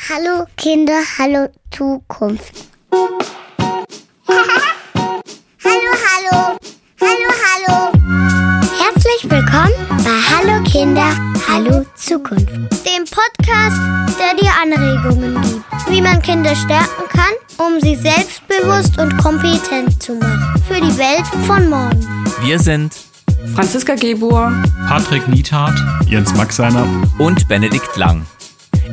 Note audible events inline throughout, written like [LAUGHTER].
Hallo Kinder, hallo Zukunft. [LAUGHS] hallo, hallo, hallo, hallo. Herzlich willkommen bei Hallo Kinder, hallo Zukunft. Dem Podcast, der dir Anregungen gibt, wie man Kinder stärken kann, um sie selbstbewusst und kompetent zu machen. Für die Welt von morgen. Wir sind Franziska Gebur, Patrick Niethardt, Jens Maxeiner und Benedikt Lang.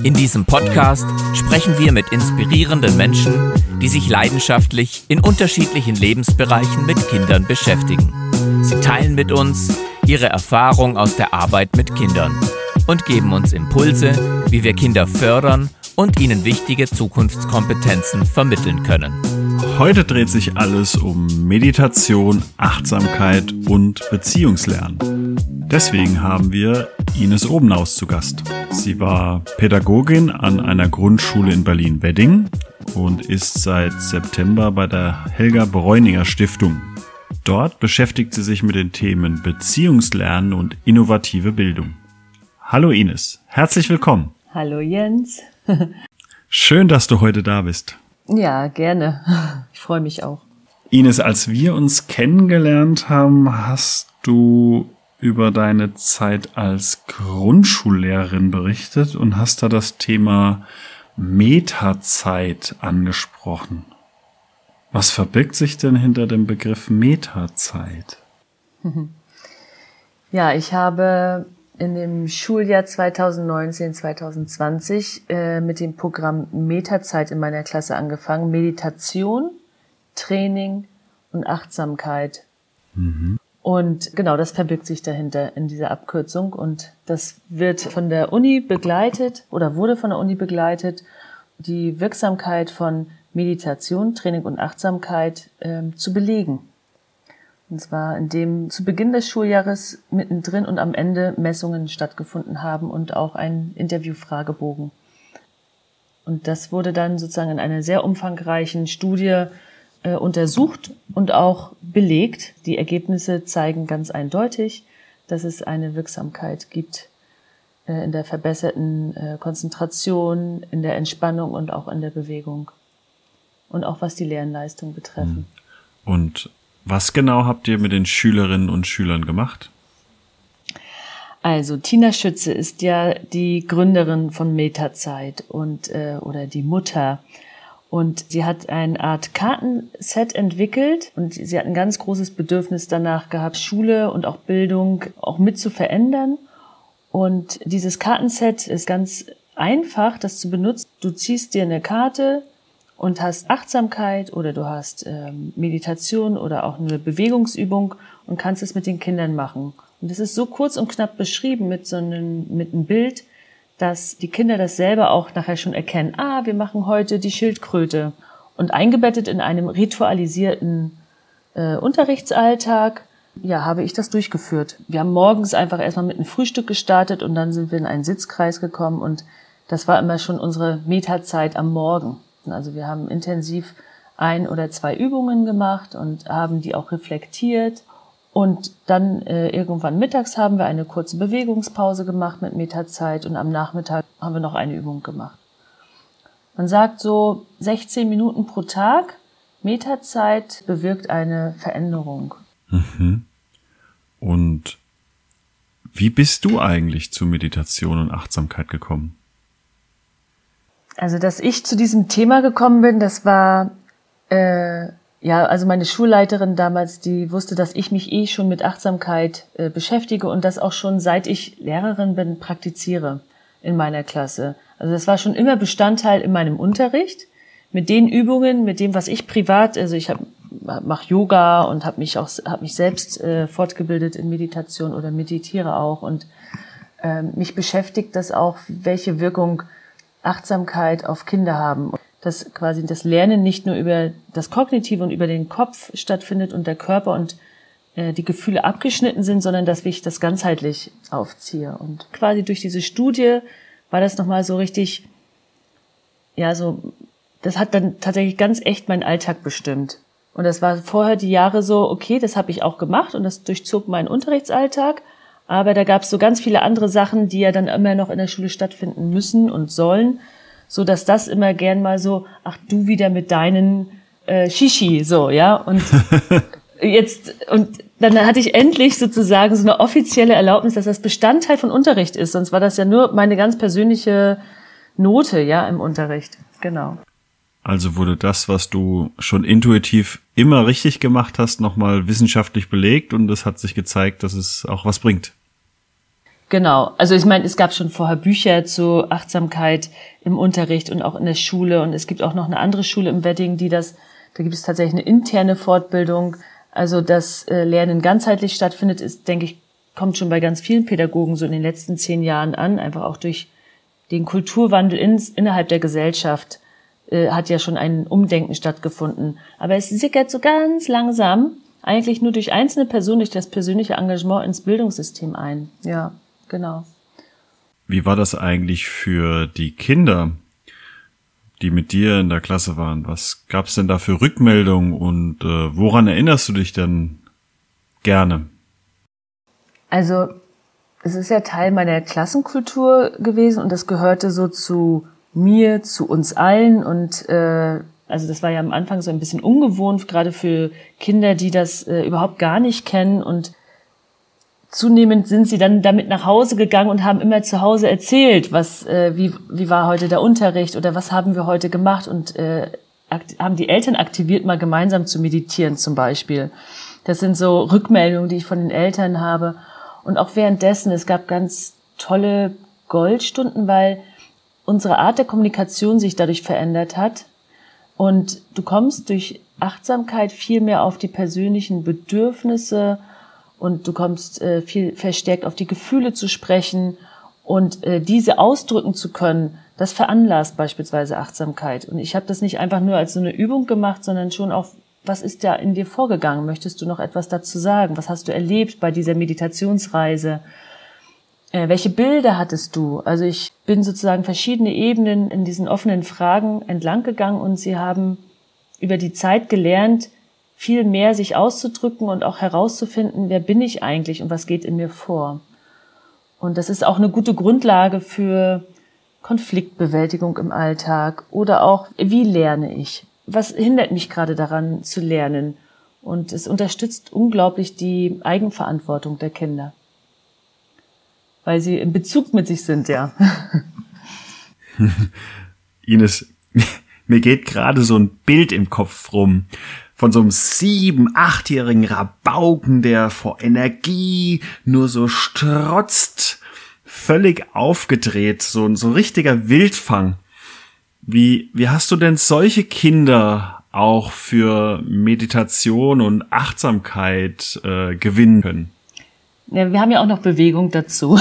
In diesem Podcast sprechen wir mit inspirierenden Menschen, die sich leidenschaftlich in unterschiedlichen Lebensbereichen mit Kindern beschäftigen. Sie teilen mit uns ihre Erfahrung aus der Arbeit mit Kindern und geben uns Impulse, wie wir Kinder fördern und ihnen wichtige Zukunftskompetenzen vermitteln können. Heute dreht sich alles um Meditation, Achtsamkeit und Beziehungslernen. Deswegen haben wir Ines Obenhaus zu Gast. Sie war Pädagogin an einer Grundschule in Berlin-Wedding und ist seit September bei der Helga Bräuninger Stiftung. Dort beschäftigt sie sich mit den Themen Beziehungslernen und innovative Bildung. Hallo Ines, herzlich willkommen. Hallo Jens. Schön, dass du heute da bist. Ja, gerne. Ich freue mich auch. Ines, als wir uns kennengelernt haben, hast du über deine Zeit als Grundschullehrerin berichtet und hast da das Thema Metazeit angesprochen. Was verbirgt sich denn hinter dem Begriff Metazeit? [LAUGHS] Ja, ich habe in dem Schuljahr 2019-2020 äh, mit dem Programm Metazeit in meiner Klasse angefangen. Meditation, Training und Achtsamkeit. Mhm. Und genau, das verbirgt sich dahinter in dieser Abkürzung. Und das wird von der Uni begleitet oder wurde von der Uni begleitet, die Wirksamkeit von Meditation, Training und Achtsamkeit äh, zu belegen. Und zwar, indem zu Beginn des Schuljahres mittendrin und am Ende Messungen stattgefunden haben und auch ein Interviewfragebogen. Und das wurde dann sozusagen in einer sehr umfangreichen Studie äh, untersucht und auch belegt. Die Ergebnisse zeigen ganz eindeutig, dass es eine Wirksamkeit gibt äh, in der verbesserten äh, Konzentration, in der Entspannung und auch in der Bewegung. Und auch was die Lernleistung betreffen. Und was genau habt ihr mit den Schülerinnen und Schülern gemacht? Also Tina Schütze ist ja die Gründerin von Metazeit und äh, oder die Mutter und sie hat eine Art Kartenset entwickelt und sie hat ein ganz großes Bedürfnis danach gehabt, Schule und auch Bildung auch mit zu verändern. Und dieses Kartenset ist ganz einfach, das zu benutzen. Du ziehst dir eine Karte, und hast Achtsamkeit oder du hast ähm, Meditation oder auch eine Bewegungsübung und kannst es mit den Kindern machen. Und es ist so kurz und knapp beschrieben mit so einem, mit einem Bild, dass die Kinder das selber auch nachher schon erkennen. Ah, wir machen heute die Schildkröte. Und eingebettet in einem ritualisierten äh, Unterrichtsalltag, ja, habe ich das durchgeführt. Wir haben morgens einfach erstmal mit einem Frühstück gestartet und dann sind wir in einen Sitzkreis gekommen und das war immer schon unsere Metazeit am Morgen. Also wir haben intensiv ein oder zwei Übungen gemacht und haben die auch reflektiert. Und dann äh, irgendwann mittags haben wir eine kurze Bewegungspause gemacht mit Metazeit und am Nachmittag haben wir noch eine Übung gemacht. Man sagt so 16 Minuten pro Tag. Metazeit bewirkt eine Veränderung. Mhm. Und wie bist du eigentlich zu Meditation und Achtsamkeit gekommen? Also, dass ich zu diesem Thema gekommen bin, das war äh, ja, also meine Schulleiterin damals, die wusste, dass ich mich eh schon mit Achtsamkeit äh, beschäftige und das auch schon seit ich Lehrerin bin praktiziere in meiner Klasse. Also das war schon immer Bestandteil in meinem Unterricht mit den Übungen, mit dem, was ich privat, also ich hab, mach Yoga und habe mich auch habe mich selbst äh, fortgebildet in Meditation oder meditiere auch und äh, mich beschäftigt das auch, welche Wirkung Achtsamkeit auf Kinder haben. Dass quasi das Lernen nicht nur über das Kognitive und über den Kopf stattfindet und der Körper und äh, die Gefühle abgeschnitten sind, sondern dass ich das ganzheitlich aufziehe. Und quasi durch diese Studie war das nochmal so richtig, ja, so, das hat dann tatsächlich ganz echt meinen Alltag bestimmt. Und das war vorher die Jahre so, okay, das habe ich auch gemacht und das durchzog meinen Unterrichtsalltag. Aber da gab es so ganz viele andere Sachen, die ja dann immer noch in der Schule stattfinden müssen und sollen. so dass das immer gern mal so, ach du wieder mit deinen äh, Shishi, so, ja, und [LAUGHS] jetzt, und dann hatte ich endlich sozusagen so eine offizielle Erlaubnis, dass das Bestandteil von Unterricht ist, sonst war das ja nur meine ganz persönliche Note, ja, im Unterricht, genau. Also wurde das, was du schon intuitiv immer richtig gemacht hast, nochmal wissenschaftlich belegt und es hat sich gezeigt, dass es auch was bringt. Genau. Also ich meine, es gab schon vorher Bücher zu Achtsamkeit im Unterricht und auch in der Schule und es gibt auch noch eine andere Schule im Wedding, die das, da gibt es tatsächlich eine interne Fortbildung. Also das äh, Lernen ganzheitlich stattfindet, ist, denke ich, kommt schon bei ganz vielen Pädagogen so in den letzten zehn Jahren an, einfach auch durch den Kulturwandel ins, innerhalb der Gesellschaft äh, hat ja schon ein Umdenken stattgefunden. Aber es sickert so ganz langsam, eigentlich nur durch einzelne Personen, durch das persönliche Engagement ins Bildungssystem ein. Ja, genau. Wie war das eigentlich für die Kinder, die mit dir in der Klasse waren? Was gab's denn da für Rückmeldungen und äh, woran erinnerst du dich denn gerne? Also es ist ja Teil meiner Klassenkultur gewesen und das gehörte so zu mir, zu uns allen und äh, also das war ja am Anfang so ein bisschen ungewohnt, gerade für Kinder, die das äh, überhaupt gar nicht kennen und zunehmend sind sie dann damit nach Hause gegangen und haben immer zu Hause erzählt, was äh, wie wie war heute der Unterricht oder was haben wir heute gemacht und äh, haben die Eltern aktiviert, mal gemeinsam zu meditieren zum Beispiel. Das sind so Rückmeldungen, die ich von den Eltern habe und auch währenddessen. Es gab ganz tolle Goldstunden, weil unsere Art der Kommunikation sich dadurch verändert hat. Und du kommst durch Achtsamkeit viel mehr auf die persönlichen Bedürfnisse und du kommst äh, viel verstärkt auf die Gefühle zu sprechen und äh, diese ausdrücken zu können, das veranlasst beispielsweise Achtsamkeit. Und ich habe das nicht einfach nur als so eine Übung gemacht, sondern schon auch, was ist da in dir vorgegangen? Möchtest du noch etwas dazu sagen? Was hast du erlebt bei dieser Meditationsreise? Äh, welche Bilder hattest du? Also ich bin sozusagen verschiedene Ebenen in diesen offenen Fragen entlang gegangen und sie haben über die Zeit gelernt, viel mehr sich auszudrücken und auch herauszufinden, wer bin ich eigentlich und was geht in mir vor. Und das ist auch eine gute Grundlage für Konfliktbewältigung im Alltag oder auch, wie lerne ich? Was hindert mich gerade daran zu lernen? Und es unterstützt unglaublich die Eigenverantwortung der Kinder weil sie in Bezug mit sich sind, ja. [LAUGHS] Ines, [LAUGHS] mir geht gerade so ein Bild im Kopf rum von so einem sieben, achtjährigen Rabauken, der vor Energie nur so strotzt, völlig aufgedreht, so ein so richtiger Wildfang. Wie, wie hast du denn solche Kinder auch für Meditation und Achtsamkeit äh, gewinnen können? Ja, wir haben ja auch noch Bewegung dazu.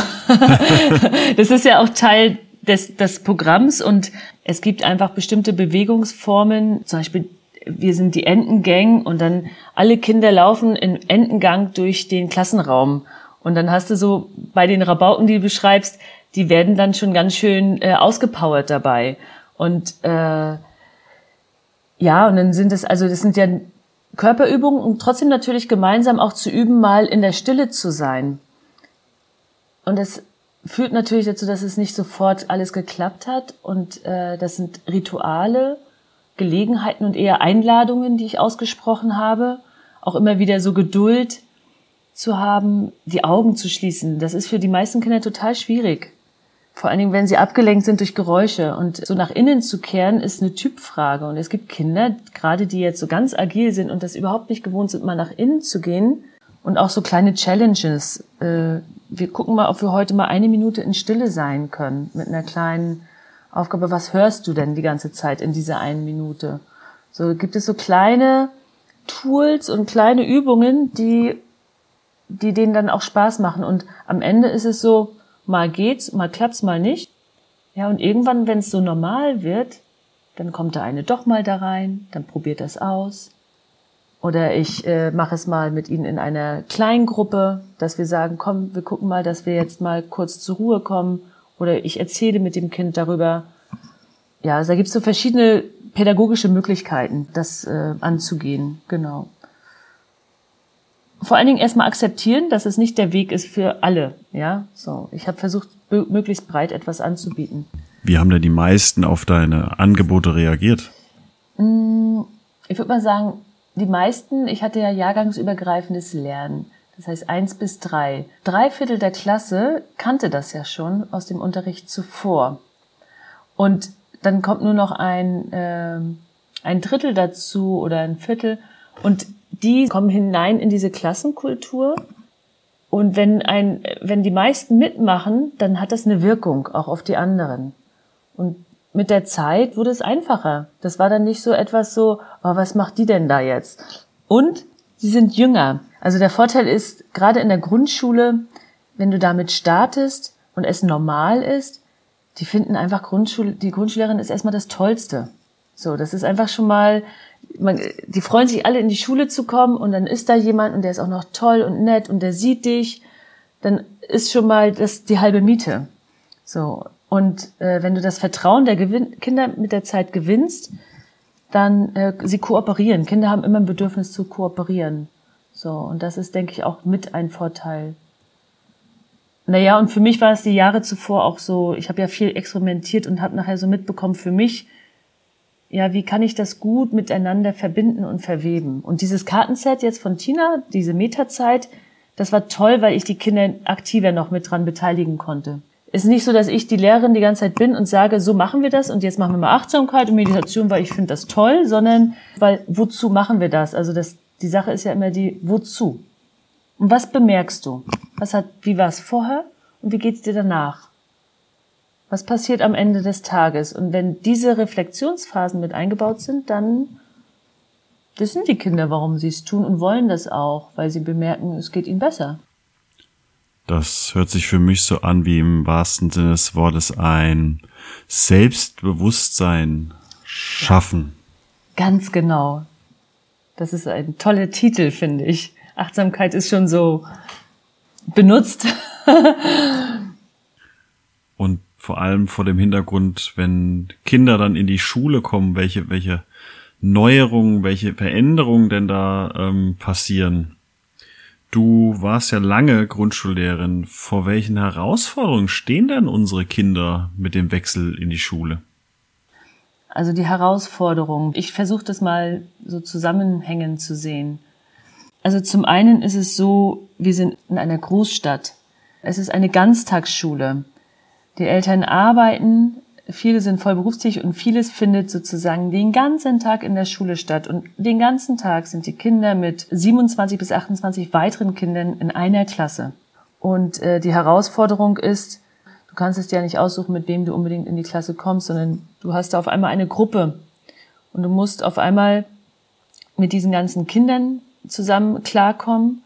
[LAUGHS] das ist ja auch Teil des, des Programms und es gibt einfach bestimmte Bewegungsformen, zum Beispiel wir sind die Entengang und dann alle Kinder laufen in Entengang durch den Klassenraum. Und dann hast du so bei den Rabauken, die du beschreibst, die werden dann schon ganz schön äh, ausgepowert dabei. Und äh, ja, und dann sind es, also das sind ja Körperübungen und trotzdem natürlich gemeinsam auch zu üben, mal in der Stille zu sein. Und das führt natürlich dazu, dass es nicht sofort alles geklappt hat. Und äh, das sind Rituale, Gelegenheiten und eher Einladungen, die ich ausgesprochen habe. Auch immer wieder so Geduld zu haben, die Augen zu schließen. Das ist für die meisten Kinder total schwierig. Vor allen Dingen, wenn sie abgelenkt sind durch Geräusche. Und so nach innen zu kehren, ist eine Typfrage. Und es gibt Kinder, gerade die jetzt so ganz agil sind und das überhaupt nicht gewohnt sind, mal nach innen zu gehen. Und auch so kleine Challenges. Äh, wir gucken mal, ob wir heute mal eine Minute in Stille sein können. Mit einer kleinen Aufgabe. Was hörst du denn die ganze Zeit in dieser einen Minute? So gibt es so kleine Tools und kleine Übungen, die, die denen dann auch Spaß machen. Und am Ende ist es so, Mal geht's, mal klappt's, mal nicht. Ja, und irgendwann, wenn es so normal wird, dann kommt der eine doch mal da rein, dann probiert das aus. Oder ich äh, mache es mal mit ihnen in einer kleinen Gruppe, dass wir sagen, komm, wir gucken mal, dass wir jetzt mal kurz zur Ruhe kommen. Oder ich erzähle mit dem Kind darüber. Ja, also da gibt's so verschiedene pädagogische Möglichkeiten, das äh, anzugehen. Genau vor allen Dingen erstmal akzeptieren, dass es nicht der Weg ist für alle. Ja, so. Ich habe versucht, möglichst breit etwas anzubieten. Wie haben denn die meisten auf deine Angebote reagiert? Mm, ich würde mal sagen, die meisten, ich hatte ja jahrgangsübergreifendes Lernen. Das heißt eins bis drei. Drei Viertel der Klasse kannte das ja schon aus dem Unterricht zuvor. Und dann kommt nur noch ein, äh, ein Drittel dazu oder ein Viertel. Und die kommen hinein in diese Klassenkultur. Und wenn ein, wenn die meisten mitmachen, dann hat das eine Wirkung auch auf die anderen. Und mit der Zeit wurde es einfacher. Das war dann nicht so etwas so, oh, was macht die denn da jetzt? Und sie sind jünger. Also der Vorteil ist, gerade in der Grundschule, wenn du damit startest und es normal ist, die finden einfach Grundschule, die Grundschullehrerin ist erstmal das Tollste. So, das ist einfach schon mal, man, die freuen sich alle in die Schule zu kommen und dann ist da jemand und der ist auch noch toll und nett und der sieht dich, dann ist schon mal das die halbe Miete. So, und äh, wenn du das Vertrauen der Gewin Kinder mit der Zeit gewinnst, dann äh, sie kooperieren. Kinder haben immer ein Bedürfnis zu kooperieren. So, und das ist, denke ich, auch mit ein Vorteil. Naja, und für mich war es die Jahre zuvor auch so, ich habe ja viel experimentiert und habe nachher so mitbekommen, für mich, ja, wie kann ich das gut miteinander verbinden und verweben? Und dieses Kartenset jetzt von Tina, diese Metazeit, das war toll, weil ich die Kinder aktiver noch mit dran beteiligen konnte. Es ist nicht so, dass ich die Lehrerin die ganze Zeit bin und sage, so machen wir das und jetzt machen wir mal Achtsamkeit und Meditation, weil ich finde das toll, sondern weil wozu machen wir das? Also das die Sache ist ja immer die, wozu? Und was bemerkst du? Was hat, wie war es vorher und wie geht's dir danach? Was passiert am Ende des Tages? Und wenn diese Reflexionsphasen mit eingebaut sind, dann wissen die Kinder, warum sie es tun und wollen das auch, weil sie bemerken, es geht ihnen besser. Das hört sich für mich so an, wie im wahrsten Sinne des Wortes ein Selbstbewusstsein schaffen. Ganz genau. Das ist ein toller Titel, finde ich. Achtsamkeit ist schon so benutzt. [LAUGHS] Und vor allem vor dem Hintergrund, wenn Kinder dann in die Schule kommen, welche, welche Neuerungen, welche Veränderungen denn da ähm, passieren. Du warst ja lange Grundschullehrerin. Vor welchen Herausforderungen stehen denn unsere Kinder mit dem Wechsel in die Schule? Also die Herausforderung. Ich versuche das mal so zusammenhängend zu sehen. Also zum einen ist es so, wir sind in einer Großstadt. Es ist eine Ganztagsschule. Die Eltern arbeiten, viele sind voll berufstätig und vieles findet sozusagen den ganzen Tag in der Schule statt. Und den ganzen Tag sind die Kinder mit 27 bis 28 weiteren Kindern in einer Klasse. Und äh, die Herausforderung ist, Du kannst es dir ja nicht aussuchen, mit wem du unbedingt in die Klasse kommst, sondern du hast da auf einmal eine Gruppe und du musst auf einmal mit diesen ganzen Kindern zusammen klarkommen,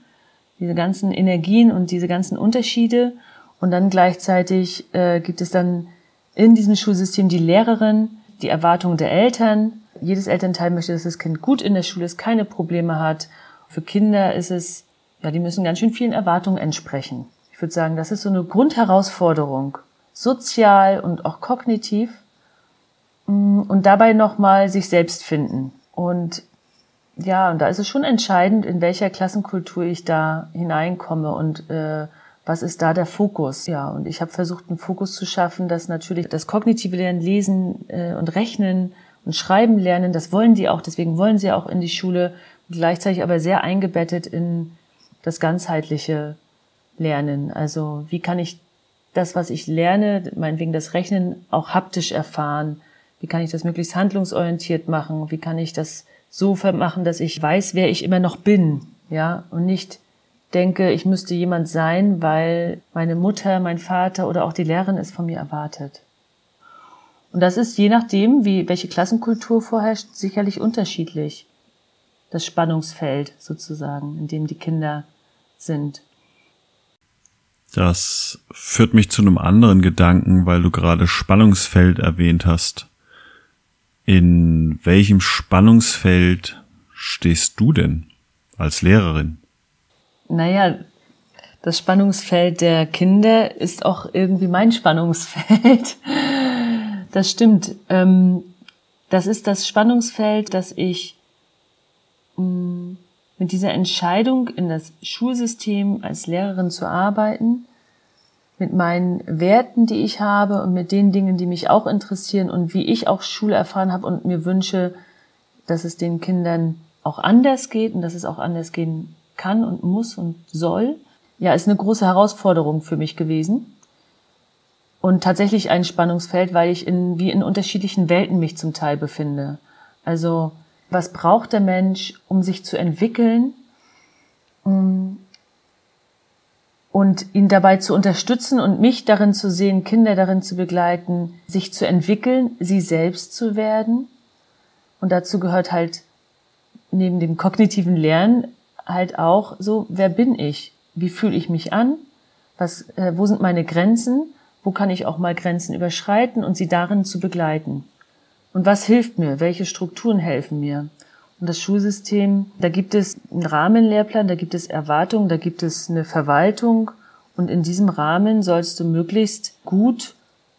diese ganzen Energien und diese ganzen Unterschiede und dann gleichzeitig äh, gibt es dann in diesem Schulsystem die Lehrerin, die Erwartungen der Eltern. Jedes Elternteil möchte, dass das Kind gut in der Schule ist, keine Probleme hat. Für Kinder ist es, ja, die müssen ganz schön vielen Erwartungen entsprechen. Ich würde sagen, das ist so eine Grundherausforderung, sozial und auch kognitiv. Und dabei nochmal sich selbst finden. Und ja, und da ist es schon entscheidend, in welcher Klassenkultur ich da hineinkomme und äh, was ist da der Fokus? Ja, und ich habe versucht, einen Fokus zu schaffen, dass natürlich das kognitive Lernen, Lesen äh, und Rechnen und Schreiben lernen, das wollen die auch, deswegen wollen sie auch in die Schule, gleichzeitig aber sehr eingebettet in das ganzheitliche lernen? Also wie kann ich das, was ich lerne, meinetwegen das Rechnen, auch haptisch erfahren? Wie kann ich das möglichst handlungsorientiert machen? Wie kann ich das so machen, dass ich weiß, wer ich immer noch bin? Ja, und nicht denke, ich müsste jemand sein, weil meine Mutter, mein Vater oder auch die Lehrerin es von mir erwartet. Und das ist je nachdem, wie, welche Klassenkultur vorherrscht, sicherlich unterschiedlich. Das Spannungsfeld sozusagen, in dem die Kinder sind. Das führt mich zu einem anderen Gedanken, weil du gerade Spannungsfeld erwähnt hast. In welchem Spannungsfeld stehst du denn als Lehrerin? Naja, das Spannungsfeld der Kinder ist auch irgendwie mein [LAUGHS] Spannungsfeld. Das stimmt. Ähm, das ist das Spannungsfeld, das ich mm, mit dieser Entscheidung in das Schulsystem als Lehrerin zu arbeiten, mit meinen Werten, die ich habe und mit den Dingen, die mich auch interessieren und wie ich auch Schule erfahren habe und mir wünsche, dass es den Kindern auch anders geht und dass es auch anders gehen kann und muss und soll. Ja, ist eine große Herausforderung für mich gewesen. Und tatsächlich ein Spannungsfeld, weil ich in, wie in unterschiedlichen Welten mich zum Teil befinde. Also, was braucht der Mensch, um sich zu entwickeln? Und ihn dabei zu unterstützen und mich darin zu sehen, Kinder darin zu begleiten, sich zu entwickeln, sie selbst zu werden. Und dazu gehört halt neben dem kognitiven Lernen halt auch so, wer bin ich? Wie fühle ich mich an? Was, äh, wo sind meine Grenzen? Wo kann ich auch mal Grenzen überschreiten und sie darin zu begleiten? Und was hilft mir? Welche Strukturen helfen mir? Und das Schulsystem, da gibt es einen Rahmenlehrplan, da gibt es Erwartungen, da gibt es eine Verwaltung. Und in diesem Rahmen sollst du möglichst gut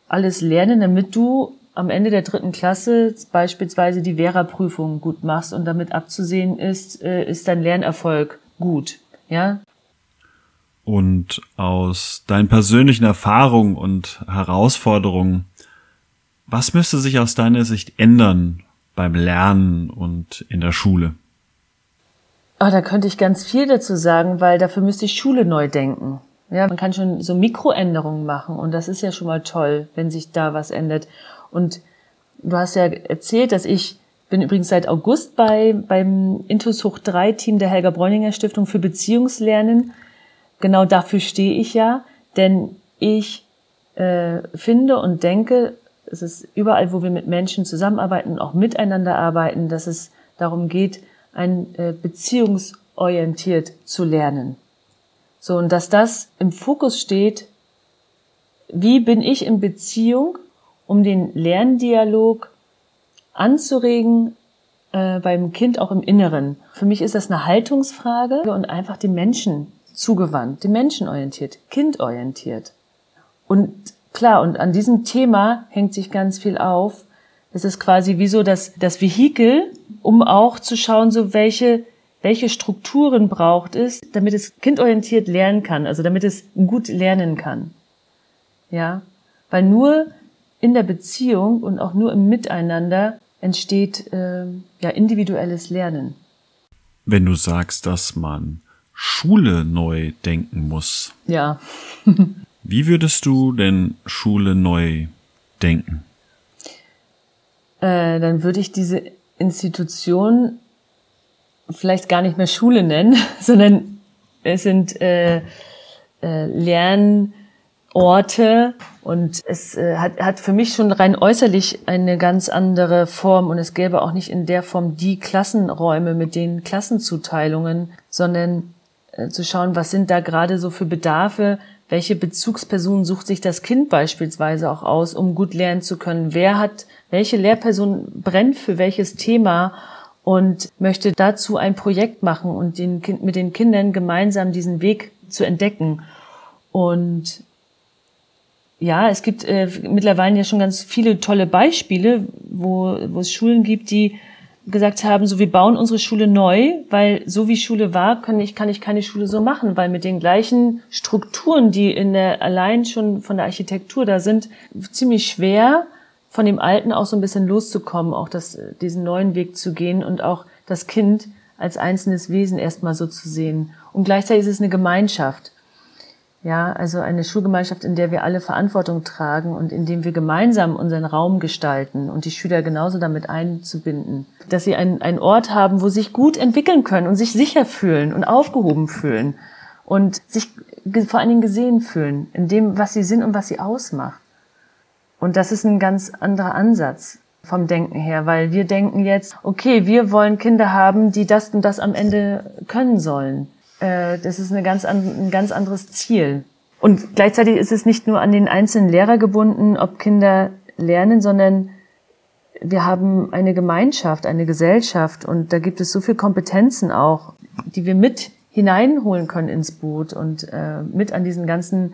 alles lernen, damit du am Ende der dritten Klasse beispielsweise die Vera-Prüfung gut machst und damit abzusehen ist, äh, ist dein Lernerfolg gut. Ja? Und aus deinen persönlichen Erfahrungen und Herausforderungen, was müsste sich aus deiner Sicht ändern, beim Lernen und in der Schule? Oh, da könnte ich ganz viel dazu sagen, weil dafür müsste ich Schule neu denken. Ja, man kann schon so Mikroänderungen machen und das ist ja schon mal toll, wenn sich da was ändert. Und du hast ja erzählt, dass ich bin übrigens seit August bei beim Intus Hoch 3 Team der Helga Bräuninger Stiftung für Beziehungslernen. Genau dafür stehe ich ja, denn ich äh, finde und denke, es ist überall, wo wir mit Menschen zusammenarbeiten auch miteinander arbeiten, dass es darum geht, ein äh, beziehungsorientiert zu lernen. So, und dass das im Fokus steht, wie bin ich in Beziehung, um den Lerndialog anzuregen, äh, beim Kind auch im Inneren. Für mich ist das eine Haltungsfrage und einfach dem Menschen zugewandt, dem Menschen orientiert, kindorientiert. Und Klar, und an diesem Thema hängt sich ganz viel auf. Es ist quasi wie so das, das Vehikel, um auch zu schauen, so welche, welche Strukturen braucht es, damit es kindorientiert lernen kann, also damit es gut lernen kann. Ja, weil nur in der Beziehung und auch nur im Miteinander entsteht äh, ja individuelles Lernen. Wenn du sagst, dass man Schule neu denken muss. Ja. [LAUGHS] Wie würdest du denn Schule neu denken? Äh, dann würde ich diese Institution vielleicht gar nicht mehr Schule nennen, [LAUGHS] sondern es sind äh, äh, Lernorte und es äh, hat, hat für mich schon rein äußerlich eine ganz andere Form und es gäbe auch nicht in der Form die Klassenräume mit den Klassenzuteilungen, sondern äh, zu schauen, was sind da gerade so für Bedarfe, welche Bezugsperson sucht sich das Kind beispielsweise auch aus, um gut lernen zu können? Wer hat, welche Lehrperson brennt für welches Thema und möchte dazu ein Projekt machen und den mit den Kindern gemeinsam diesen Weg zu entdecken? Und ja, es gibt äh, mittlerweile ja schon ganz viele tolle Beispiele, wo, wo es Schulen gibt, die gesagt haben, so wir bauen unsere Schule neu, weil so wie Schule war, kann ich, kann ich keine Schule so machen, weil mit den gleichen Strukturen, die in der allein schon von der Architektur da sind, ziemlich schwer von dem Alten auch so ein bisschen loszukommen, auch das, diesen neuen Weg zu gehen und auch das Kind als einzelnes Wesen erstmal so zu sehen. Und gleichzeitig ist es eine Gemeinschaft. Ja, also eine Schulgemeinschaft, in der wir alle Verantwortung tragen und in dem wir gemeinsam unseren Raum gestalten und die Schüler genauso damit einzubinden. Dass sie einen, einen Ort haben, wo sie sich gut entwickeln können und sich sicher fühlen und aufgehoben fühlen und sich vor allen Dingen gesehen fühlen in dem, was sie sind und was sie ausmacht. Und das ist ein ganz anderer Ansatz vom Denken her, weil wir denken jetzt, okay, wir wollen Kinder haben, die das und das am Ende können sollen. Äh, das ist eine ganz ein ganz anderes Ziel. Und gleichzeitig ist es nicht nur an den einzelnen Lehrer gebunden, ob Kinder lernen, sondern wir haben eine Gemeinschaft, eine Gesellschaft und da gibt es so viel Kompetenzen auch, die wir mit hineinholen können ins Boot und äh, mit an diesen ganzen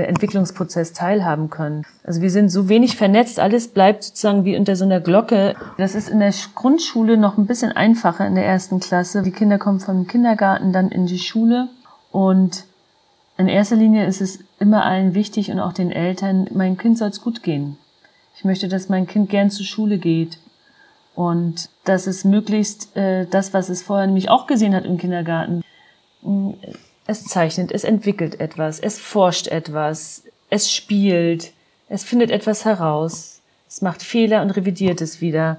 Entwicklungsprozess teilhaben können. Also wir sind so wenig vernetzt, alles bleibt sozusagen wie unter so einer Glocke. Das ist in der Grundschule noch ein bisschen einfacher in der ersten Klasse. Die Kinder kommen vom Kindergarten dann in die Schule und In erster Linie ist es immer allen wichtig und auch den Eltern, mein Kind soll es gut gehen. Ich möchte, dass mein Kind gern zur Schule geht und dass es möglichst äh, das, was es vorher nämlich auch gesehen hat im Kindergarten, es zeichnet, es entwickelt etwas, es forscht etwas, es spielt, es findet etwas heraus, es macht Fehler und revidiert es wieder.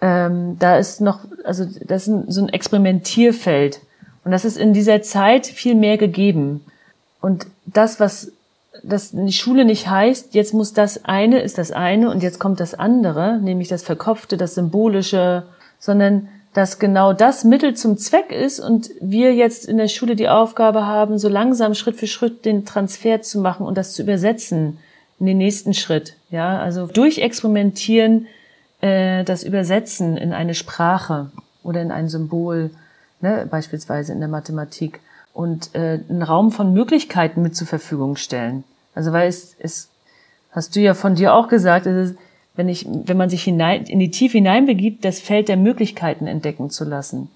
Ähm, da ist noch, also das ist so ein Experimentierfeld. Und das ist in dieser Zeit viel mehr gegeben. Und das, was das die Schule nicht heißt, jetzt muss das eine ist das eine und jetzt kommt das andere, nämlich das Verkopfte, das Symbolische, sondern dass genau das Mittel zum Zweck ist und wir jetzt in der Schule die Aufgabe haben, so langsam Schritt für Schritt den Transfer zu machen und das zu übersetzen in den nächsten Schritt. Ja, also durch Experimentieren äh, das Übersetzen in eine Sprache oder in ein Symbol, ne, beispielsweise in der Mathematik und äh, einen Raum von Möglichkeiten mit zur Verfügung stellen. Also weil es, es hast du ja von dir auch gesagt, es ist, wenn ich, wenn man sich hinein, in die Tiefe hineinbegibt, das Feld der Möglichkeiten entdecken zu lassen.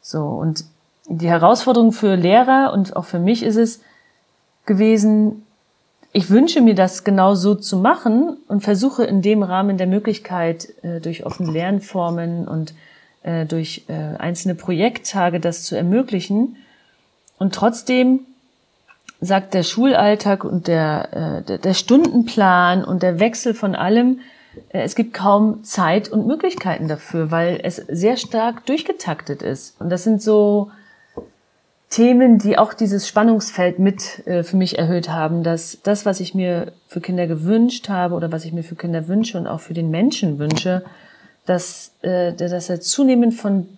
So. Und die Herausforderung für Lehrer und auch für mich ist es gewesen, ich wünsche mir das genau so zu machen und versuche in dem Rahmen der Möglichkeit äh, durch offene Lernformen und äh, durch äh, einzelne Projekttage das zu ermöglichen. Und trotzdem sagt der Schulalltag und der, äh, der, Stundenplan und der Wechsel von allem, äh, es gibt kaum Zeit und Möglichkeiten dafür, weil es sehr stark durchgetaktet ist. Und das sind so Themen, die auch dieses Spannungsfeld mit äh, für mich erhöht haben, dass das, was ich mir für Kinder gewünscht habe oder was ich mir für Kinder wünsche und auch für den Menschen wünsche, dass, äh, dass er zunehmend von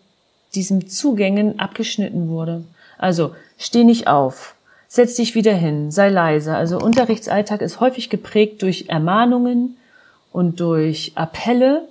diesen Zugängen abgeschnitten wurde. Also steh nicht auf, setz dich wieder hin, sei leise. Also Unterrichtsalltag ist häufig geprägt durch Ermahnungen und durch Appelle.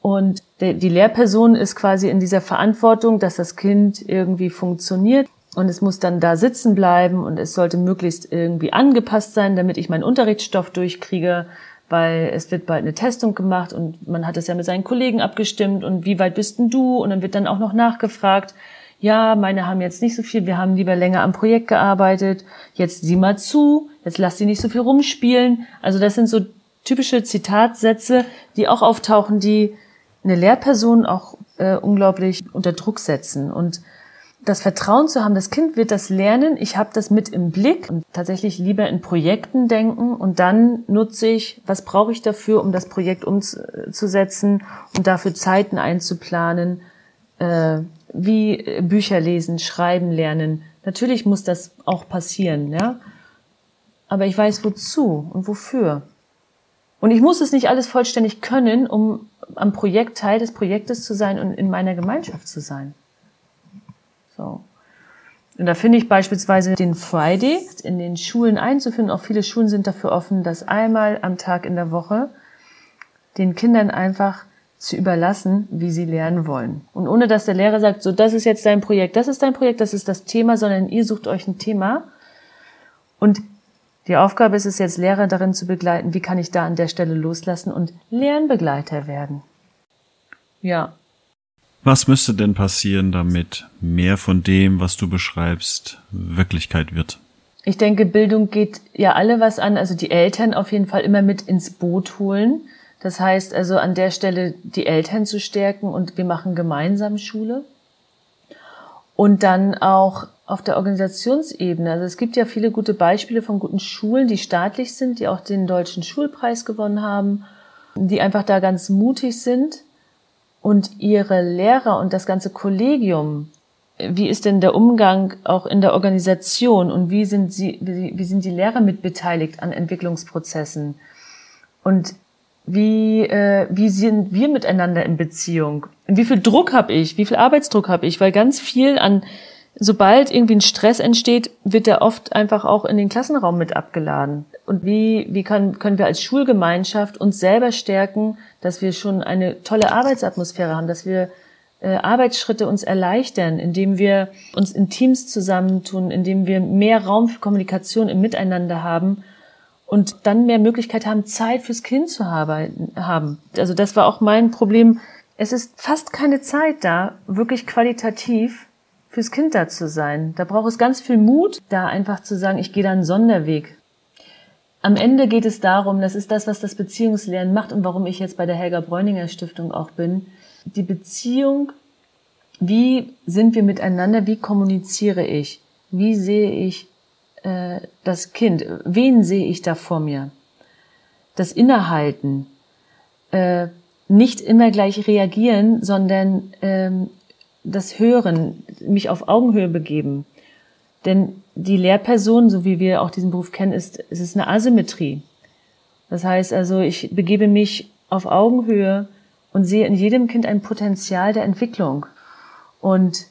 Und die Lehrperson ist quasi in dieser Verantwortung, dass das Kind irgendwie funktioniert. Und es muss dann da sitzen bleiben und es sollte möglichst irgendwie angepasst sein, damit ich meinen Unterrichtsstoff durchkriege, weil es wird bald eine Testung gemacht und man hat es ja mit seinen Kollegen abgestimmt und wie weit bist denn du? Und dann wird dann auch noch nachgefragt ja, meine haben jetzt nicht so viel, wir haben lieber länger am Projekt gearbeitet, jetzt sieh mal zu, jetzt lass sie nicht so viel rumspielen. Also das sind so typische Zitatsätze, die auch auftauchen, die eine Lehrperson auch äh, unglaublich unter Druck setzen. Und das Vertrauen zu haben, das Kind wird das lernen, ich habe das mit im Blick und tatsächlich lieber in Projekten denken und dann nutze ich, was brauche ich dafür, um das Projekt umzusetzen und dafür Zeiten einzuplanen, äh, wie Bücher lesen, schreiben lernen. Natürlich muss das auch passieren, ja. Aber ich weiß wozu und wofür. Und ich muss es nicht alles vollständig können, um am Projekt Teil des Projektes zu sein und in meiner Gemeinschaft zu sein. So. Und da finde ich beispielsweise den Friday in den Schulen einzuführen. Auch viele Schulen sind dafür offen, dass einmal am Tag in der Woche den Kindern einfach zu überlassen, wie sie lernen wollen. Und ohne dass der Lehrer sagt, so, das ist jetzt dein Projekt, das ist dein Projekt, das ist das Thema, sondern ihr sucht euch ein Thema. Und die Aufgabe ist es jetzt, Lehrer darin zu begleiten, wie kann ich da an der Stelle loslassen und Lernbegleiter werden. Ja. Was müsste denn passieren, damit mehr von dem, was du beschreibst, Wirklichkeit wird? Ich denke, Bildung geht ja alle was an, also die Eltern auf jeden Fall immer mit ins Boot holen das heißt also an der Stelle die Eltern zu stärken und wir machen gemeinsam Schule. Und dann auch auf der Organisationsebene. Also es gibt ja viele gute Beispiele von guten Schulen, die staatlich sind, die auch den deutschen Schulpreis gewonnen haben, die einfach da ganz mutig sind und ihre Lehrer und das ganze Kollegium. Wie ist denn der Umgang auch in der Organisation und wie sind sie, wie, sind die Lehrer mitbeteiligt an Entwicklungsprozessen? Und wie, äh, wie sind wir miteinander in Beziehung? Wie viel Druck habe ich? Wie viel Arbeitsdruck habe ich? Weil ganz viel an, sobald irgendwie ein Stress entsteht, wird der oft einfach auch in den Klassenraum mit abgeladen. Und wie, wie kann, können wir als Schulgemeinschaft uns selber stärken, dass wir schon eine tolle Arbeitsatmosphäre haben, dass wir äh, Arbeitsschritte uns erleichtern, indem wir uns in Teams zusammentun, indem wir mehr Raum für Kommunikation im Miteinander haben und dann mehr Möglichkeit haben, Zeit fürs Kind zu haben. Also das war auch mein Problem. Es ist fast keine Zeit da, wirklich qualitativ fürs Kind da zu sein. Da braucht es ganz viel Mut, da einfach zu sagen, ich gehe da einen Sonderweg. Am Ende geht es darum, das ist das, was das Beziehungslernen macht und warum ich jetzt bei der Helga Bräuninger Stiftung auch bin. Die Beziehung, wie sind wir miteinander, wie kommuniziere ich, wie sehe ich äh, das Kind, wen sehe ich da vor mir. Das Innehalten, äh, nicht immer gleich reagieren, sondern ähm, das Hören, mich auf Augenhöhe begeben. Denn die Lehrperson, so wie wir auch diesen Beruf kennen, ist, es ist eine Asymmetrie. Das heißt also, ich begebe mich auf Augenhöhe und sehe in jedem Kind ein Potenzial der Entwicklung. Und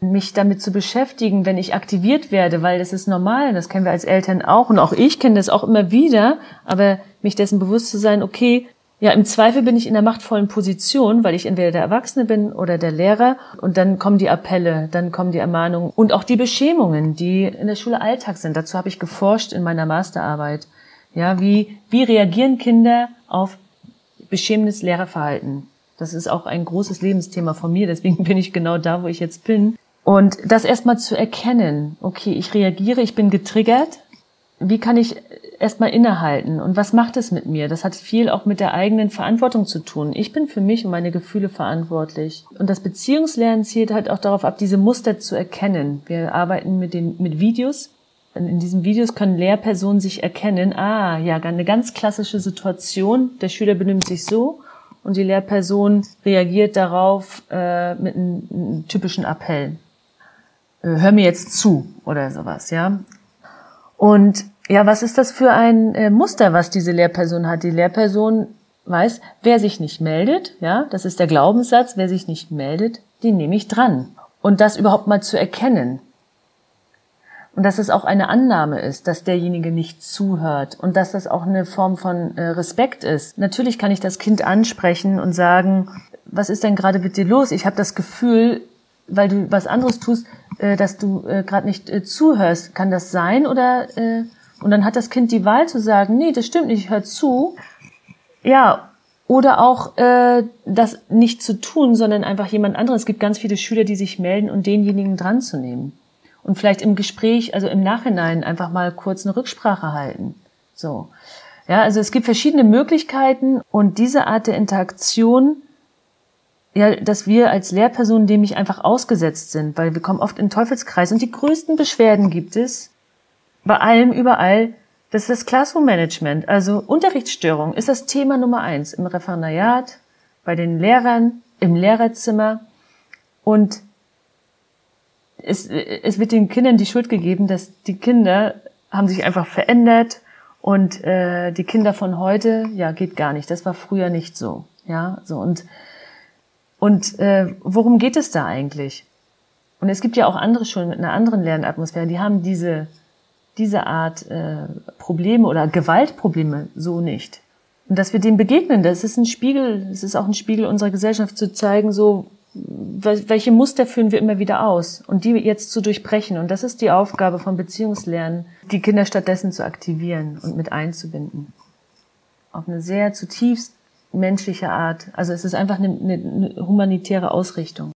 mich damit zu beschäftigen, wenn ich aktiviert werde, weil das ist normal, das kennen wir als Eltern auch und auch ich kenne das auch immer wieder, aber mich dessen bewusst zu sein, okay, ja, im Zweifel bin ich in der machtvollen Position, weil ich entweder der Erwachsene bin oder der Lehrer. Und dann kommen die Appelle, dann kommen die Ermahnungen und auch die Beschämungen, die in der Schule Alltag sind. Dazu habe ich geforscht in meiner Masterarbeit. Ja, wie, wie reagieren Kinder auf beschämendes Lehrerverhalten? Das ist auch ein großes Lebensthema von mir, deswegen [LAUGHS] bin ich genau da, wo ich jetzt bin. Und das erstmal zu erkennen, okay, ich reagiere, ich bin getriggert. Wie kann ich erstmal innehalten und was macht es mit mir? Das hat viel auch mit der eigenen Verantwortung zu tun. Ich bin für mich und meine Gefühle verantwortlich. Und das Beziehungslernen zielt halt auch darauf ab, diese Muster zu erkennen. Wir arbeiten mit den, mit Videos. In diesen Videos können Lehrpersonen sich erkennen, ah, ja, eine ganz klassische Situation. Der Schüler benimmt sich so und die Lehrperson reagiert darauf äh, mit einem, einem typischen Appell. Äh, hör mir jetzt zu oder sowas, ja. Und ja, was ist das für ein äh, Muster, was diese Lehrperson hat? Die Lehrperson weiß, wer sich nicht meldet, ja, das ist der Glaubenssatz, wer sich nicht meldet, den nehme ich dran. Und das überhaupt mal zu erkennen. Und dass es auch eine Annahme ist, dass derjenige nicht zuhört und dass das auch eine Form von äh, Respekt ist. Natürlich kann ich das Kind ansprechen und sagen, was ist denn gerade mit dir los? Ich habe das Gefühl, weil du was anderes tust, äh, dass du äh, gerade nicht äh, zuhörst. Kann das sein oder äh, und dann hat das Kind die Wahl zu sagen, nee, das stimmt nicht, ich höre zu. Ja, oder auch äh, das nicht zu tun, sondern einfach jemand anderes. Es gibt ganz viele Schüler, die sich melden und denjenigen dran zu nehmen. Und vielleicht im Gespräch, also im Nachhinein einfach mal kurz eine Rücksprache halten. So. Ja, also es gibt verschiedene Möglichkeiten und diese Art der Interaktion, ja, dass wir als Lehrpersonen dem nicht einfach ausgesetzt sind, weil wir kommen oft in Teufelskreis und die größten Beschwerden gibt es, bei allem überall, das ist das Classroom Management. Also Unterrichtsstörung ist das Thema Nummer eins im Referendariat, bei den Lehrern, im Lehrerzimmer. Und es, es wird den Kindern die Schuld gegeben, dass die Kinder haben sich einfach verändert und äh, die Kinder von heute, ja, geht gar nicht. Das war früher nicht so. Ja, so und und äh, worum geht es da eigentlich? Und es gibt ja auch andere Schulen mit einer anderen Lernatmosphäre, die haben diese diese Art äh, Probleme oder Gewaltprobleme so nicht. Und dass wir dem begegnen, das ist ein Spiegel, es ist auch ein Spiegel unserer Gesellschaft zu zeigen, so welche Muster führen wir immer wieder aus und die jetzt zu durchbrechen. Und das ist die Aufgabe von Beziehungslernen, die Kinder stattdessen zu aktivieren und mit einzubinden. Auf eine sehr zutiefst menschliche Art. Also es ist einfach eine, eine humanitäre Ausrichtung.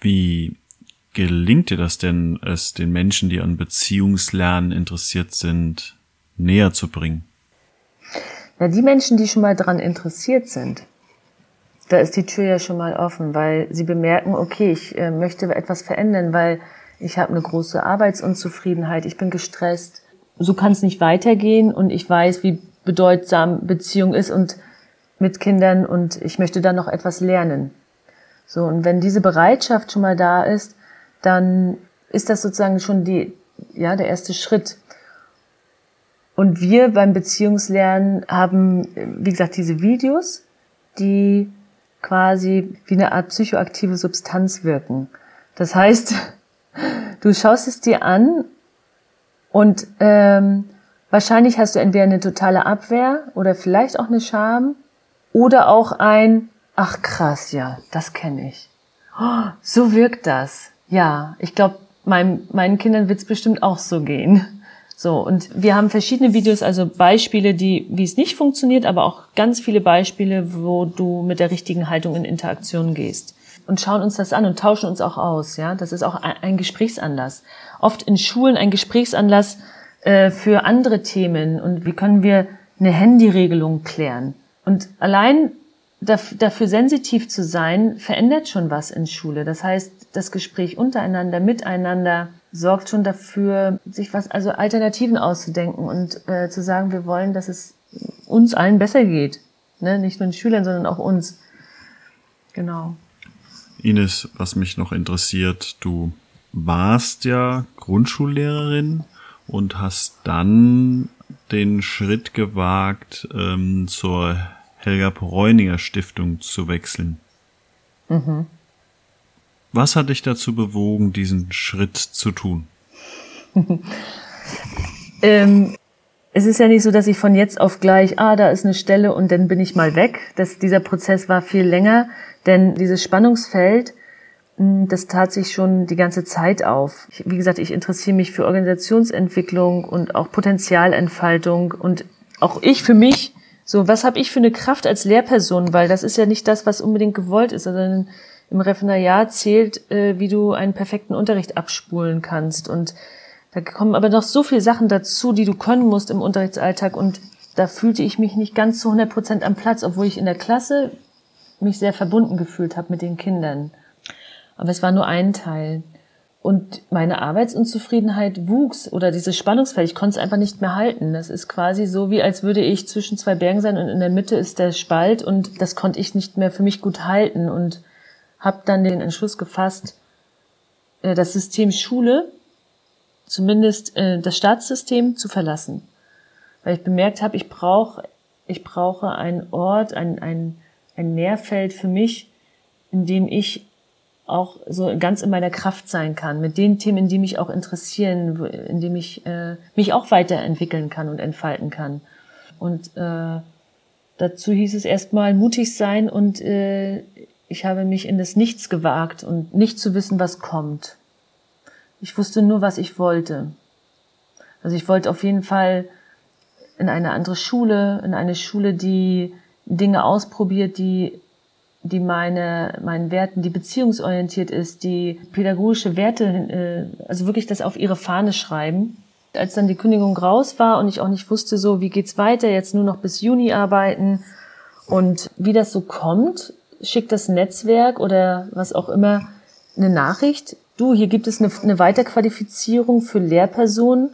Wie gelingt dir das denn, es den Menschen, die an Beziehungslernen interessiert sind, näher zu bringen? Ja, die Menschen, die schon mal daran interessiert sind, da ist die Tür ja schon mal offen, weil sie bemerken, okay, ich äh, möchte etwas verändern, weil ich habe eine große Arbeitsunzufriedenheit, ich bin gestresst. So kann es nicht weitergehen und ich weiß, wie bedeutsam Beziehung ist und mit Kindern und ich möchte da noch etwas lernen. So, und wenn diese Bereitschaft schon mal da ist, dann ist das sozusagen schon die, ja, der erste Schritt. Und wir beim Beziehungslernen haben, wie gesagt, diese Videos, die quasi wie eine Art psychoaktive Substanz wirken. Das heißt, [LAUGHS] du schaust es dir an und ähm, wahrscheinlich hast du entweder eine totale Abwehr oder vielleicht auch eine Scham oder auch ein, ach krass, ja, das kenne ich. Oh, so wirkt das. Ja, ich glaube, mein, meinen Kindern wird es bestimmt auch so gehen. So, und wir haben verschiedene Videos, also Beispiele, die, wie es nicht funktioniert, aber auch ganz viele Beispiele, wo du mit der richtigen Haltung in Interaktion gehst. und schauen uns das an und tauschen uns auch aus. Ja, das ist auch ein Gesprächsanlass. Oft in Schulen ein Gesprächsanlass äh, für andere Themen und wie können wir eine Handyregelung klären. Und allein dafür sensitiv zu sein, verändert schon was in Schule. Das heißt, das Gespräch untereinander, miteinander sorgt schon dafür, sich was, also Alternativen auszudenken und äh, zu sagen, wir wollen, dass es uns allen besser geht. Ne? Nicht nur den Schülern, sondern auch uns. Genau. Ines, was mich noch interessiert, du warst ja Grundschullehrerin und hast dann den Schritt gewagt, ähm, zur Helga Bräuninger Stiftung zu wechseln. Mhm. Was hat dich dazu bewogen, diesen Schritt zu tun? [LAUGHS] ähm, es ist ja nicht so, dass ich von jetzt auf gleich, ah, da ist eine Stelle und dann bin ich mal weg. Das, dieser Prozess war viel länger, denn dieses Spannungsfeld, hm, das tat sich schon die ganze Zeit auf. Ich, wie gesagt, ich interessiere mich für Organisationsentwicklung und auch Potenzialentfaltung und auch ich für mich so, was habe ich für eine Kraft als Lehrperson? Weil das ist ja nicht das, was unbedingt gewollt ist, sondern im Referendariat zählt, äh, wie du einen perfekten Unterricht abspulen kannst. Und da kommen aber noch so viele Sachen dazu, die du können musst im Unterrichtsalltag. Und da fühlte ich mich nicht ganz zu 100 Prozent am Platz, obwohl ich in der Klasse mich sehr verbunden gefühlt habe mit den Kindern. Aber es war nur ein Teil. Und meine Arbeitsunzufriedenheit wuchs oder dieses Spannungsfeld, ich konnte es einfach nicht mehr halten. Das ist quasi so, wie als würde ich zwischen zwei Bergen sein und in der Mitte ist der Spalt und das konnte ich nicht mehr für mich gut halten und habe dann den Entschluss gefasst, äh, das System Schule, zumindest äh, das Staatssystem, zu verlassen. Weil ich bemerkt habe, ich brauche ich brauche einen Ort, ein, ein, ein Nährfeld für mich, in dem ich auch so ganz in meiner Kraft sein kann, mit den Themen, die mich auch interessieren, in dem ich äh, mich auch weiterentwickeln kann und entfalten kann. Und äh, dazu hieß es erstmal mutig sein und äh, ich habe mich in das Nichts gewagt und nicht zu wissen, was kommt. Ich wusste nur, was ich wollte. Also ich wollte auf jeden Fall in eine andere Schule, in eine Schule, die Dinge ausprobiert, die die meine, meinen Werten, die beziehungsorientiert ist, die pädagogische Werte, äh, also wirklich das auf ihre Fahne schreiben. Als dann die Kündigung raus war und ich auch nicht wusste, so wie geht's weiter, jetzt nur noch bis Juni arbeiten und wie das so kommt, schickt das Netzwerk oder was auch immer eine Nachricht. Du, hier gibt es eine, eine Weiterqualifizierung für Lehrpersonen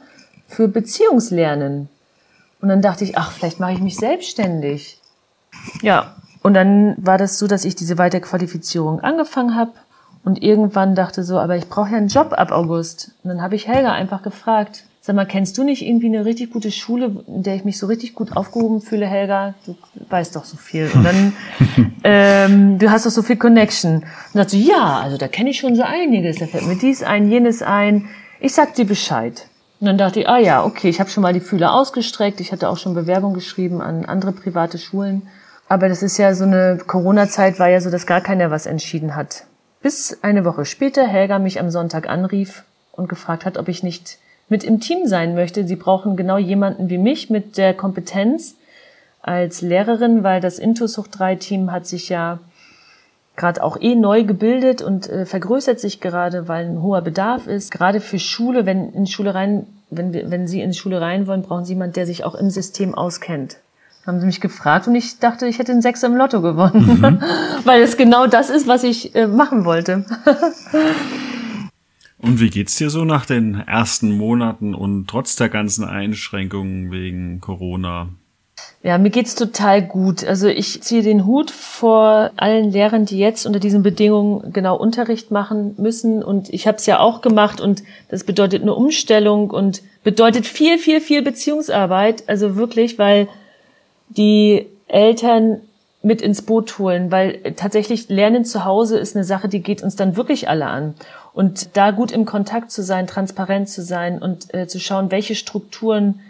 für Beziehungslernen. Und dann dachte ich, ach, vielleicht mache ich mich selbstständig. Ja, und dann war das so, dass ich diese Weiterqualifizierung angefangen habe und irgendwann dachte so, aber ich brauche ja einen Job ab August. Und dann habe ich Helga einfach gefragt, sag mal, kennst du nicht irgendwie eine richtig gute Schule, in der ich mich so richtig gut aufgehoben fühle, Helga? Du weißt doch so viel. Und dann, [LAUGHS] ähm, du hast doch so viel Connection. Und dachte so, ja, also da kenne ich schon so einiges. Da fällt mir dies ein, jenes ein. Ich sag dir Bescheid. Und dann dachte ich, ah ja, okay, ich habe schon mal die Fühler ausgestreckt. Ich hatte auch schon Bewerbung geschrieben an andere private Schulen. Aber das ist ja so eine Corona-Zeit war ja so, dass gar keiner was entschieden hat. Bis eine Woche später Helga mich am Sonntag anrief und gefragt hat, ob ich nicht mit im Team sein möchte. Sie brauchen genau jemanden wie mich mit der Kompetenz als Lehrerin, weil das Intusucht 3 Team hat sich ja gerade auch eh neu gebildet und äh, vergrößert sich gerade, weil ein hoher Bedarf ist. Gerade für Schule, wenn in Schule rein, wenn wenn Sie in Schule rein wollen, brauchen Sie jemanden, der sich auch im System auskennt haben sie mich gefragt und ich dachte, ich hätte einen Sechser im Lotto gewonnen, mhm. [LAUGHS] weil es genau das ist, was ich äh, machen wollte. [LAUGHS] und wie geht's dir so nach den ersten Monaten und trotz der ganzen Einschränkungen wegen Corona? Ja, mir geht's total gut. Also ich ziehe den Hut vor allen Lehrern, die jetzt unter diesen Bedingungen genau Unterricht machen müssen. Und ich habe es ja auch gemacht und das bedeutet eine Umstellung und bedeutet viel, viel, viel Beziehungsarbeit. Also wirklich, weil die Eltern mit ins Boot holen, weil tatsächlich Lernen zu Hause ist eine Sache, die geht uns dann wirklich alle an. Und da gut im Kontakt zu sein, transparent zu sein und äh, zu schauen, welche Strukturen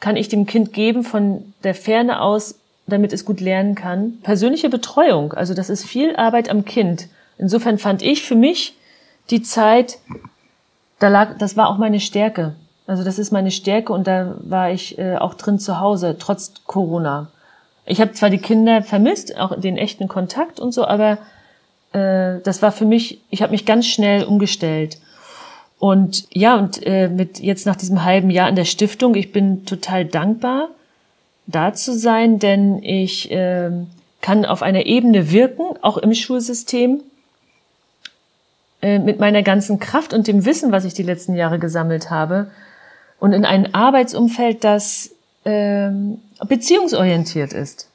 kann ich dem Kind geben von der Ferne aus, damit es gut lernen kann. Persönliche Betreuung, also das ist viel Arbeit am Kind. Insofern fand ich für mich die Zeit, da lag, das war auch meine Stärke. Also das ist meine Stärke und da war ich äh, auch drin zu Hause, trotz Corona. Ich habe zwar die Kinder vermisst, auch den echten Kontakt und so, aber äh, das war für mich, ich habe mich ganz schnell umgestellt. Und ja, und äh, mit jetzt nach diesem halben Jahr in der Stiftung, ich bin total dankbar, da zu sein, denn ich äh, kann auf einer Ebene wirken, auch im Schulsystem, äh, mit meiner ganzen Kraft und dem Wissen, was ich die letzten Jahre gesammelt habe, und in ein Arbeitsumfeld, das äh, beziehungsorientiert ist.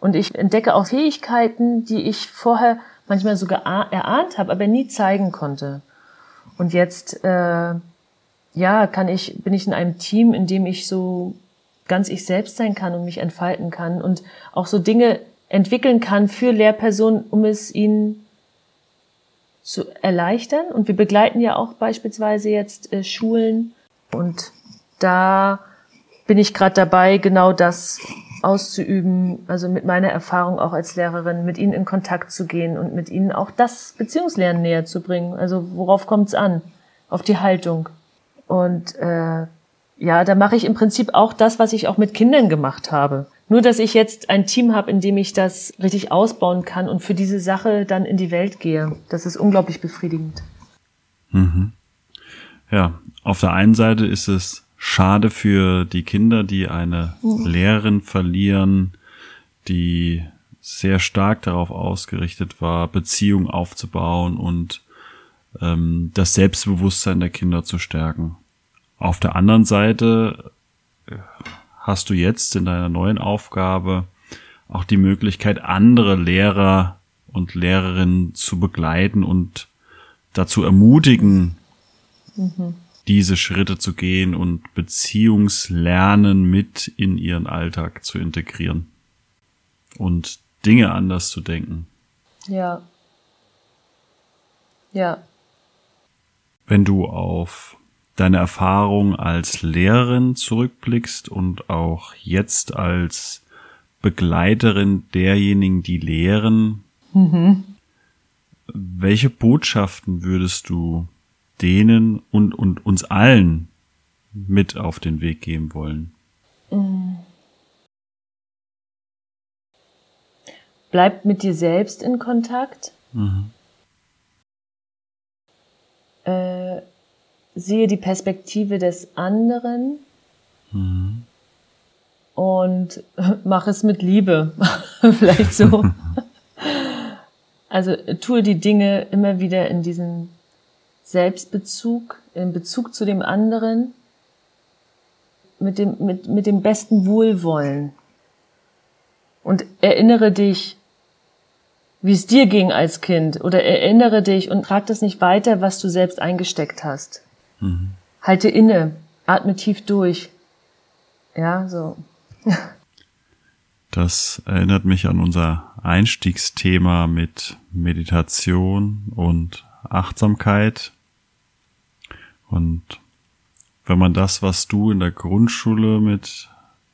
Und ich entdecke auch Fähigkeiten, die ich vorher manchmal sogar erahnt habe, aber nie zeigen konnte. Und jetzt, äh, ja, kann ich, bin ich in einem Team, in dem ich so ganz ich selbst sein kann und mich entfalten kann und auch so Dinge entwickeln kann für Lehrpersonen, um es ihnen zu erleichtern. Und wir begleiten ja auch beispielsweise jetzt äh, Schulen und da bin ich gerade dabei, genau das auszuüben, also mit meiner Erfahrung auch als Lehrerin, mit ihnen in Kontakt zu gehen und mit ihnen auch das Beziehungslernen näher zu bringen. Also worauf kommt es an? Auf die Haltung. Und äh, ja, da mache ich im Prinzip auch das, was ich auch mit Kindern gemacht habe. Nur, dass ich jetzt ein Team habe, in dem ich das richtig ausbauen kann und für diese Sache dann in die Welt gehe. Das ist unglaublich befriedigend. Mhm. Ja, auf der einen Seite ist es schade für die Kinder, die eine mhm. Lehrerin verlieren, die sehr stark darauf ausgerichtet war, Beziehungen aufzubauen und ähm, das Selbstbewusstsein der Kinder zu stärken. Auf der anderen Seite äh, hast du jetzt in deiner neuen Aufgabe auch die Möglichkeit, andere Lehrer und Lehrerinnen zu begleiten und dazu ermutigen, mhm diese Schritte zu gehen und Beziehungslernen mit in ihren Alltag zu integrieren und Dinge anders zu denken. Ja. Ja. Wenn du auf deine Erfahrung als Lehrerin zurückblickst und auch jetzt als Begleiterin derjenigen, die lehren, mhm. welche Botschaften würdest du denen und, und uns allen mit auf den Weg geben wollen? Bleib mit dir selbst in Kontakt. Mhm. Äh, sehe die Perspektive des anderen. Mhm. Und [LAUGHS] mach es mit Liebe. [LAUGHS] Vielleicht so. [LAUGHS] also tue die Dinge immer wieder in diesen Selbstbezug, in Bezug zu dem anderen, mit dem, mit, mit dem besten Wohlwollen. Und erinnere dich, wie es dir ging als Kind, oder erinnere dich und trag das nicht weiter, was du selbst eingesteckt hast. Mhm. Halte inne, atme tief durch. Ja, so. [LAUGHS] Das erinnert mich an unser Einstiegsthema mit Meditation und Achtsamkeit. Und wenn man das, was du in der Grundschule mit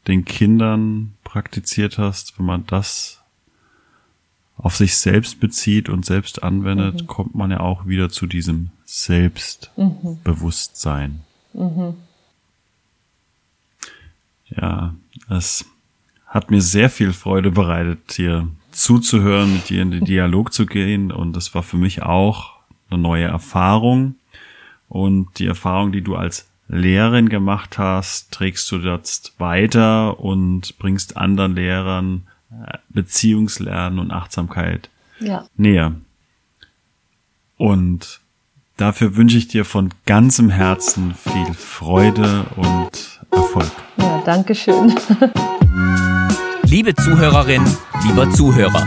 den Kindern praktiziert hast, wenn man das auf sich selbst bezieht und selbst anwendet, mhm. kommt man ja auch wieder zu diesem Selbstbewusstsein. Mhm. Ja, es hat mir sehr viel Freude bereitet, dir zuzuhören, mit dir in den Dialog zu gehen und es war für mich auch eine neue Erfahrung. Und die Erfahrung, die du als Lehrerin gemacht hast, trägst du jetzt weiter und bringst anderen Lehrern äh, Beziehungslernen und Achtsamkeit ja. näher. Und dafür wünsche ich dir von ganzem Herzen viel Freude und Erfolg. Ja, danke schön. [LAUGHS] Liebe Zuhörerin, lieber Zuhörer,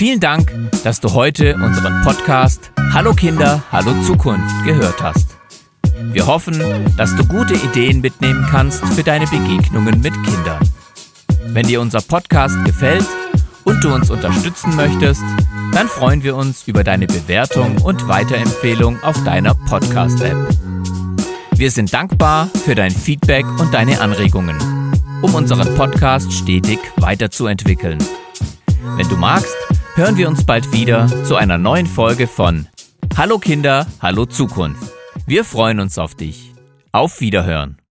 vielen Dank, dass du heute unseren Podcast Hallo Kinder, Hallo Zukunft gehört hast. Wir hoffen, dass du gute Ideen mitnehmen kannst für deine Begegnungen mit Kindern. Wenn dir unser Podcast gefällt und du uns unterstützen möchtest, dann freuen wir uns über deine Bewertung und Weiterempfehlung auf deiner Podcast-App. Wir sind dankbar für dein Feedback und deine Anregungen, um unseren Podcast stetig weiterzuentwickeln. Wenn du magst, hören wir uns bald wieder zu einer neuen Folge von Hallo Kinder, hallo Zukunft. Wir freuen uns auf dich. Auf Wiederhören.